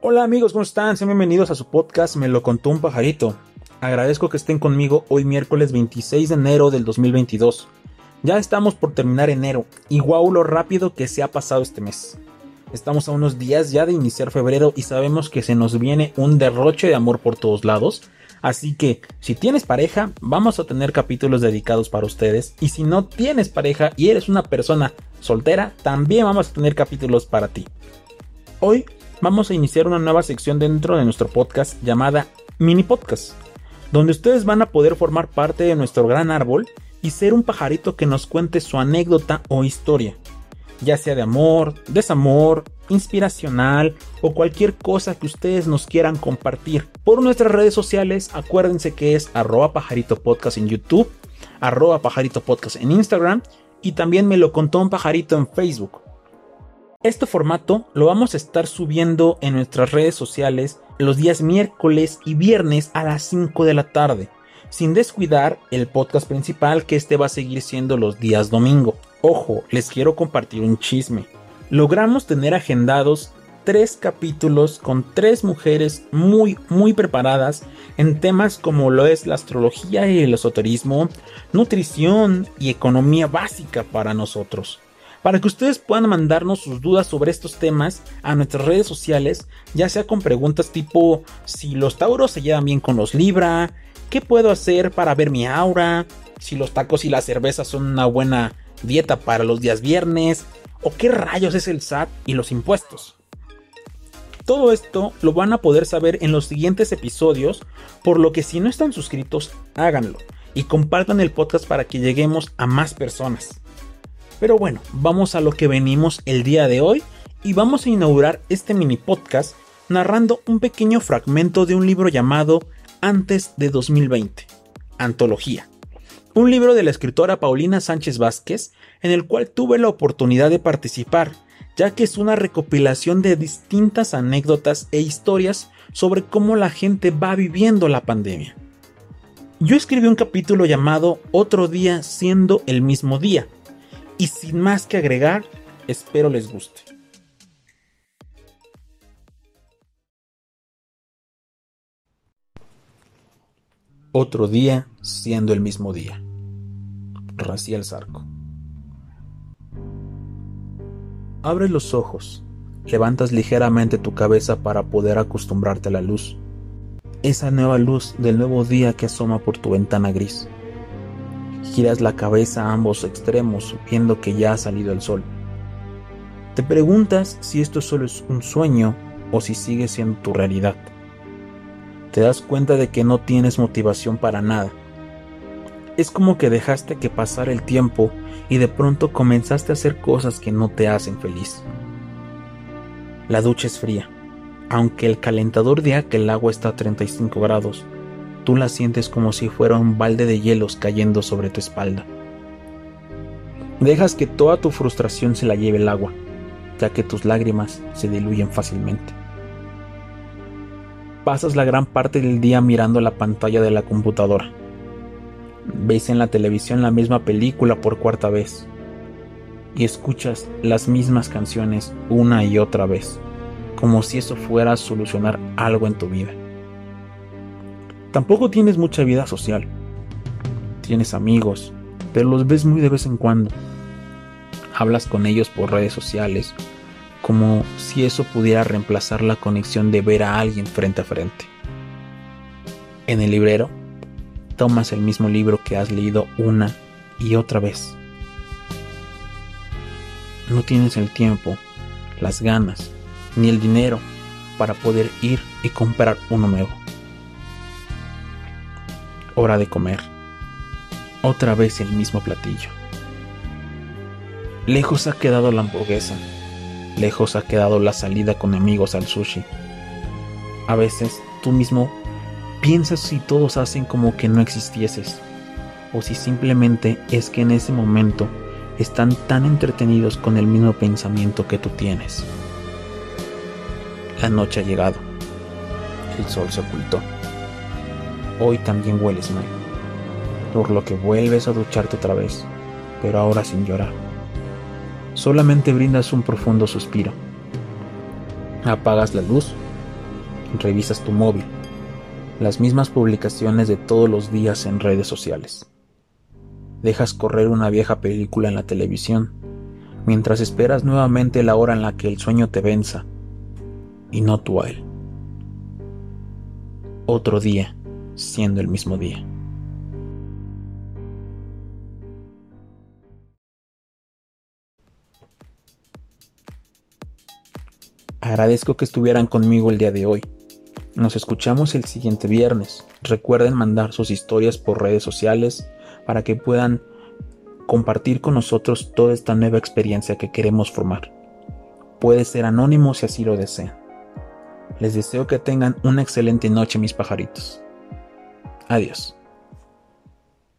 Hola amigos, ¿cómo están? Sean bienvenidos a su podcast Me lo contó un pajarito. Agradezco que estén conmigo hoy miércoles 26 de enero del 2022. Ya estamos por terminar enero y guau lo rápido que se ha pasado este mes. Estamos a unos días ya de iniciar febrero y sabemos que se nos viene un derroche de amor por todos lados. Así que si tienes pareja, vamos a tener capítulos dedicados para ustedes. Y si no tienes pareja y eres una persona soltera, también vamos a tener capítulos para ti. Hoy vamos a iniciar una nueva sección dentro de nuestro podcast llamada Mini Podcast, donde ustedes van a poder formar parte de nuestro gran árbol y ser un pajarito que nos cuente su anécdota o historia, ya sea de amor, desamor, inspiracional o cualquier cosa que ustedes nos quieran compartir. Por nuestras redes sociales, acuérdense que es arroba pajarito podcast en YouTube, arroba pajarito podcast en Instagram y también me lo contó un pajarito en Facebook. Este formato lo vamos a estar subiendo en nuestras redes sociales los días miércoles y viernes a las 5 de la tarde, sin descuidar el podcast principal que este va a seguir siendo los días domingo. Ojo, les quiero compartir un chisme. Logramos tener agendados tres capítulos con tres mujeres muy muy preparadas en temas como lo es la astrología y el esoterismo, nutrición y economía básica para nosotros para que ustedes puedan mandarnos sus dudas sobre estos temas a nuestras redes sociales, ya sea con preguntas tipo si los tauros se llevan bien con los Libra, qué puedo hacer para ver mi aura, si los tacos y la cerveza son una buena dieta para los días viernes, o qué rayos es el SAT y los impuestos. Todo esto lo van a poder saber en los siguientes episodios, por lo que si no están suscritos, háganlo y compartan el podcast para que lleguemos a más personas. Pero bueno, vamos a lo que venimos el día de hoy y vamos a inaugurar este mini podcast narrando un pequeño fragmento de un libro llamado Antes de 2020, Antología. Un libro de la escritora Paulina Sánchez Vázquez en el cual tuve la oportunidad de participar, ya que es una recopilación de distintas anécdotas e historias sobre cómo la gente va viviendo la pandemia. Yo escribí un capítulo llamado Otro día siendo el mismo día, y sin más que agregar, espero les guste. Otro día siendo el mismo día. Raciel Zarco. Abres los ojos, levantas ligeramente tu cabeza para poder acostumbrarte a la luz. Esa nueva luz del nuevo día que asoma por tu ventana gris. Giras la cabeza a ambos extremos viendo que ya ha salido el sol. Te preguntas si esto solo es un sueño o si sigue siendo tu realidad. Te das cuenta de que no tienes motivación para nada. Es como que dejaste que pasara el tiempo y de pronto comenzaste a hacer cosas que no te hacen feliz. La ducha es fría, aunque el calentador diga que el agua está a 35 grados tú la sientes como si fuera un balde de hielos cayendo sobre tu espalda. Dejas que toda tu frustración se la lleve el agua, ya que tus lágrimas se diluyen fácilmente. Pasas la gran parte del día mirando la pantalla de la computadora. Ves en la televisión la misma película por cuarta vez y escuchas las mismas canciones una y otra vez, como si eso fuera a solucionar algo en tu vida. Tampoco tienes mucha vida social. Tienes amigos, pero los ves muy de vez en cuando. Hablas con ellos por redes sociales, como si eso pudiera reemplazar la conexión de ver a alguien frente a frente. En el librero, tomas el mismo libro que has leído una y otra vez. No tienes el tiempo, las ganas, ni el dinero para poder ir y comprar uno nuevo. Hora de comer. Otra vez el mismo platillo. Lejos ha quedado la hamburguesa. Lejos ha quedado la salida con amigos al sushi. A veces tú mismo piensas si todos hacen como que no existieses. O si simplemente es que en ese momento están tan entretenidos con el mismo pensamiento que tú tienes. La noche ha llegado. El sol se ocultó hoy también hueles mal, por lo que vuelves a ducharte otra vez, pero ahora sin llorar. Solamente brindas un profundo suspiro. Apagas la luz revisas tu móvil, las mismas publicaciones de todos los días en redes sociales. Dejas correr una vieja película en la televisión, mientras esperas nuevamente la hora en la que el sueño te venza, y no tú a él. Otro día, siendo el mismo día. Agradezco que estuvieran conmigo el día de hoy. Nos escuchamos el siguiente viernes. Recuerden mandar sus historias por redes sociales para que puedan compartir con nosotros toda esta nueva experiencia que queremos formar. Puede ser anónimo si así lo desean. Les deseo que tengan una excelente noche mis pajaritos. Adiós.